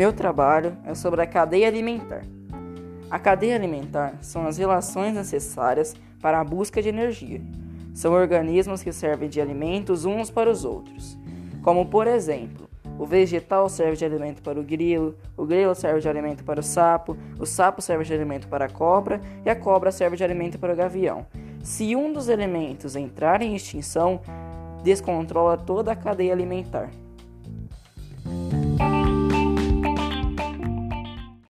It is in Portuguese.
Meu trabalho é sobre a cadeia alimentar. A cadeia alimentar são as relações necessárias para a busca de energia. São organismos que servem de alimentos uns para os outros, como por exemplo, o vegetal serve de alimento para o grilo, o grilo serve de alimento para o sapo, o sapo serve de alimento para a cobra e a cobra serve de alimento para o gavião. Se um dos elementos entrar em extinção, descontrola toda a cadeia alimentar.